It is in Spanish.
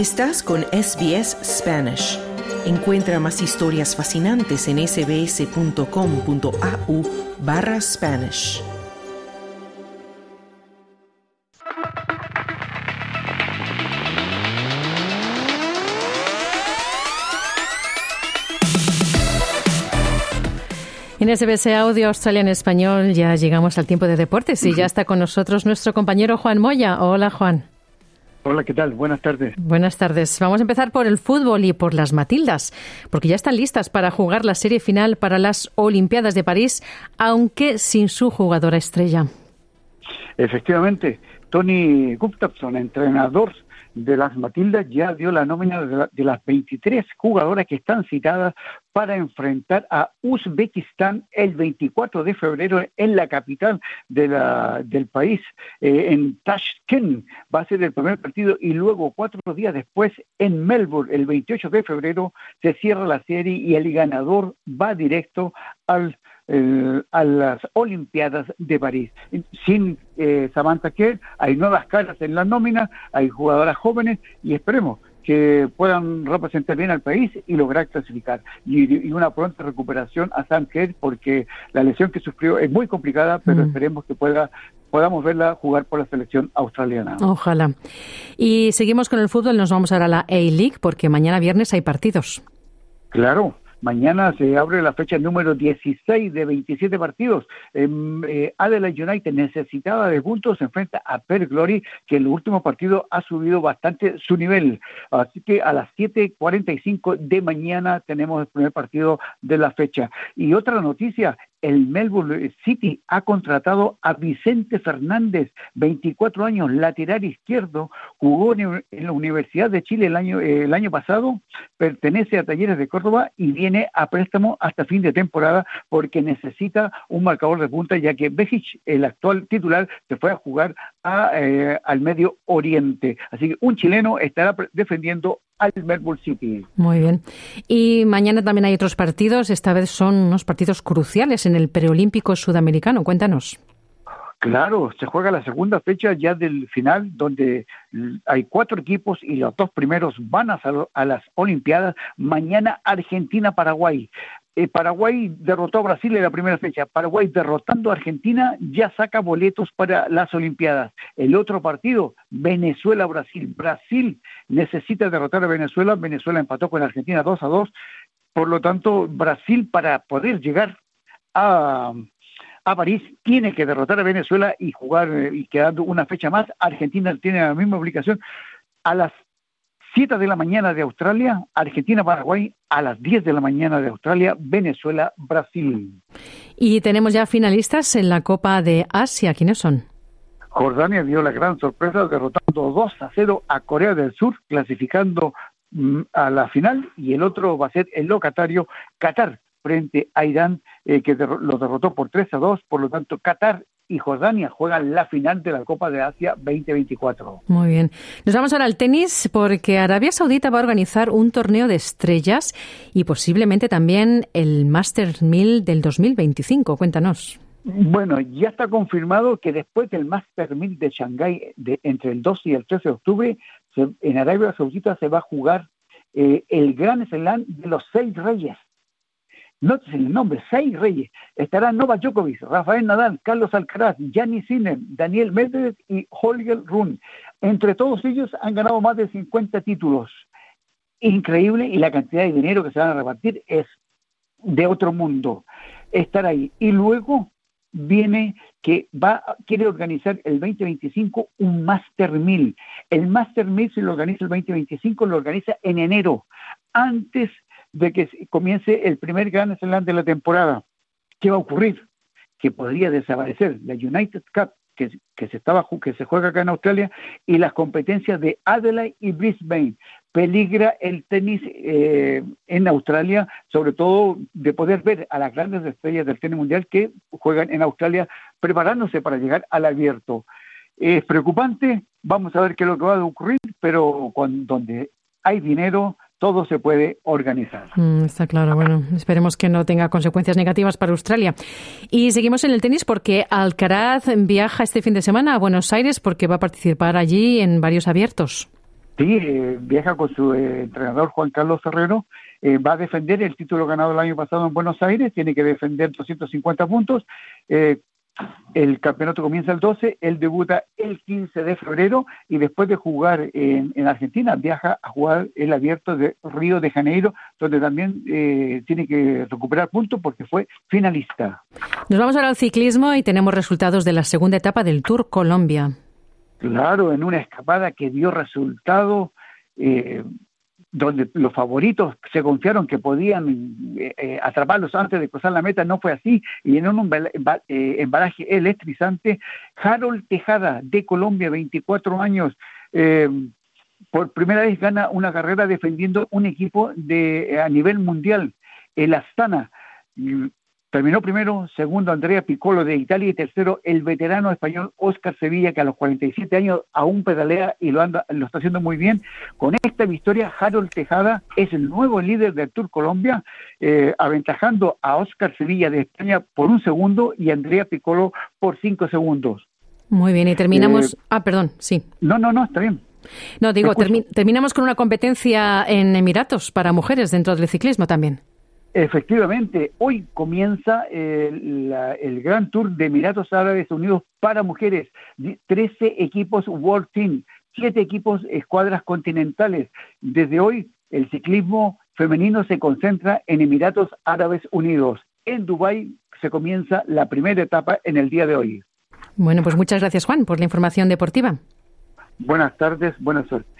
Estás con SBS Spanish. Encuentra más historias fascinantes en sbs.com.au barra Spanish. En SBS Audio Australia en Español ya llegamos al tiempo de deportes y ya está con nosotros nuestro compañero Juan Moya. Hola Juan. Hola, ¿qué tal? Buenas tardes. Buenas tardes. Vamos a empezar por el fútbol y por las Matildas, porque ya están listas para jugar la serie final para las Olimpiadas de París, aunque sin su jugadora estrella. Efectivamente, Tony Gustafsson, entrenador de las Matildas ya dio la nómina de, las 23 jugadoras que están citadas para enfrentar a Uzbekistán el 24 de febrero en la capital de la, del país, eh, en Tashkent. Va a ser el primer partido y luego cuatro días después en Melbourne, el 28 de febrero, se cierra la serie y el ganador va directo al a las Olimpiadas de París. Sin eh, Samantha Kerr, hay nuevas caras en la nómina, hay jugadoras jóvenes y esperemos que puedan representar bien al país y lograr clasificar. Y, una pronta recuperación a Sam Kerr porque la lesión que sufrió es muy complicada, pero mm. esperemos que pueda podamos verla jugar por la selección australiana. Ojalá. Y seguimos con el fútbol, nos vamos ahora a la A-League porque mañana viernes hay partidos. Claro, Mañana se abre la fecha número 16 de 27 partidos. Eh, Adelaide United necesitada de puntos se enfrenta a Per Glory, que en el último partido ha subido bastante su nivel. Así que a las 7.45 de mañana tenemos el primer partido de la fecha. Y otra noticia, el Melbourne City ha contratado a Vicente Fernández, 24 años, lateral izquierdo, jugó en la Universidad de Chile el año, el año pasado, pertenece a Talleres de Córdoba y viene a préstamo hasta fin de temporada porque necesita un marcador de punta, ya que Bejic, el actual titular, se fue a jugar a, eh, al Medio Oriente. Así que un chileno estará defendiendo al Melbourne City. Muy bien. Y mañana también hay otros partidos, esta vez son unos partidos cruciales en el preolímpico sudamericano. Cuéntanos. Claro, se juega la segunda fecha ya del final, donde hay cuatro equipos y los dos primeros van a, a las Olimpiadas. Mañana Argentina-Paraguay. Eh, Paraguay derrotó a Brasil en la primera fecha. Paraguay derrotando a Argentina ya saca boletos para las Olimpiadas. El otro partido, Venezuela-Brasil. Brasil necesita derrotar a Venezuela. Venezuela empató con Argentina 2 a 2. Por lo tanto, Brasil para poder llegar a, a París tiene que derrotar a Venezuela y jugar eh, y quedando una fecha más. Argentina tiene la misma obligación. A las 7 de la mañana de Australia, Argentina-Paraguay, a las 10 de la mañana de Australia, Venezuela-Brasil. Y tenemos ya finalistas en la Copa de Asia. ¿Quiénes son? Jordania dio la gran sorpresa derrotando 2 a 0 a Corea del Sur, clasificando mm, a la final, y el otro va a ser el locatario Qatar frente a Irán, eh, que lo derrotó por 3 a 2. Por lo tanto, Qatar y Jordania juegan la final de la Copa de Asia 2024. Muy bien. Nos vamos ahora al tenis porque Arabia Saudita va a organizar un torneo de estrellas y posiblemente también el Masters 1000 del 2025. Cuéntanos. Bueno, ya está confirmado que después del Masters 1000 de Shanghái, de, entre el 12 y el 13 de octubre, en Arabia Saudita se va a jugar eh, el Gran Slam de los seis reyes. Nótese el nombre, seis reyes. Estarán Novak Djokovic, Rafael Nadal, Carlos Alcaraz, Gianni Sinner, Daniel Medvedev y Holger Rune. Entre todos ellos han ganado más de 50 títulos. Increíble y la cantidad de dinero que se van a repartir es de otro mundo. Estar ahí. Y luego viene que va quiere organizar el 2025 un Master 1000. El Master 1000 si lo organiza el 2025 lo organiza en enero, antes de que comience el primer Grand Slam de la temporada. ¿Qué va a ocurrir? Que podría desaparecer la United Cup que, que, se estaba que se juega acá en Australia y las competencias de Adelaide y Brisbane. Peligra el tenis eh, en Australia, sobre todo de poder ver a las grandes estrellas del tenis mundial que juegan en Australia preparándose para llegar al abierto. Es preocupante, vamos a ver qué es lo que va a ocurrir, pero donde hay dinero, todo se puede organizar. Mm, está claro, bueno, esperemos que no tenga consecuencias negativas para Australia. Y seguimos en el tenis porque Alcaraz viaja este fin de semana a Buenos Aires porque va a participar allí en varios abiertos. Sí, eh, viaja con su eh, entrenador Juan Carlos Herrero, eh, va a defender el título ganado el año pasado en Buenos Aires, tiene que defender 250 puntos. El campeonato comienza el 12, él debuta el 15 de febrero y después de jugar en, en Argentina viaja a jugar el abierto de Río de Janeiro, donde también tiene que recuperar puntos porque fue finalista. Nos vamos ahora al ciclismo y tenemos resultados de la segunda etapa del Tour Colombia. Claro, en una escapada que dio resultado, eh, donde los favoritos se confiaron que podían eh, eh, atraparlos antes de cruzar la meta, no fue así, y en un embalaje electrizante, Harold Tejada de Colombia, 24 años, por primera vez gana una carrera defendiendo un equipo de a nivel mundial, el Astana. Terminó primero, segundo Andrea Piccolo de Italia y tercero el veterano español Oscar Sevilla, que a los 47 años aún pedalea y lo, anda, lo está haciendo muy bien. Con esta victoria, Harold Tejada es el nuevo líder del Tour Colombia, eh, aventajando a Oscar Sevilla de España por un segundo y Andrea Piccolo por cinco segundos. Muy bien, y terminamos. Eh, ah, perdón, sí. No, no, no, está bien. No, digo, terminamos con una competencia en Emiratos para mujeres dentro del ciclismo también. Efectivamente, hoy comienza el, Gran Tour de Emiratos Árabes Unidos para mujeres. 13 equipos World Team, 7 equipos escuadras continentales. Desde hoy el ciclismo femenino se concentra en Emiratos Árabes Unidos. En Dubái se comienza la primera etapa en el día de hoy. Bueno, pues muchas gracias Juan por la información deportiva. Buenas tardes, buena suerte.